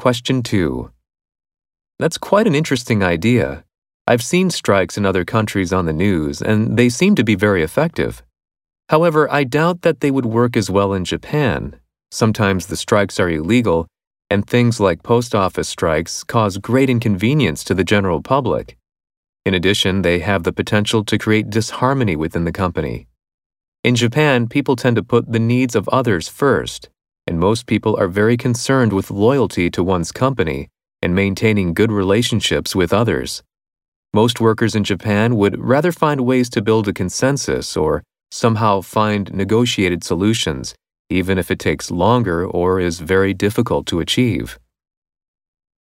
Question 2. That's quite an interesting idea. I've seen strikes in other countries on the news, and they seem to be very effective. However, I doubt that they would work as well in Japan. Sometimes the strikes are illegal, and things like post office strikes cause great inconvenience to the general public. In addition, they have the potential to create disharmony within the company. In Japan, people tend to put the needs of others first, and most people are very concerned with loyalty to one's company and maintaining good relationships with others. Most workers in Japan would rather find ways to build a consensus or somehow find negotiated solutions, even if it takes longer or is very difficult to achieve.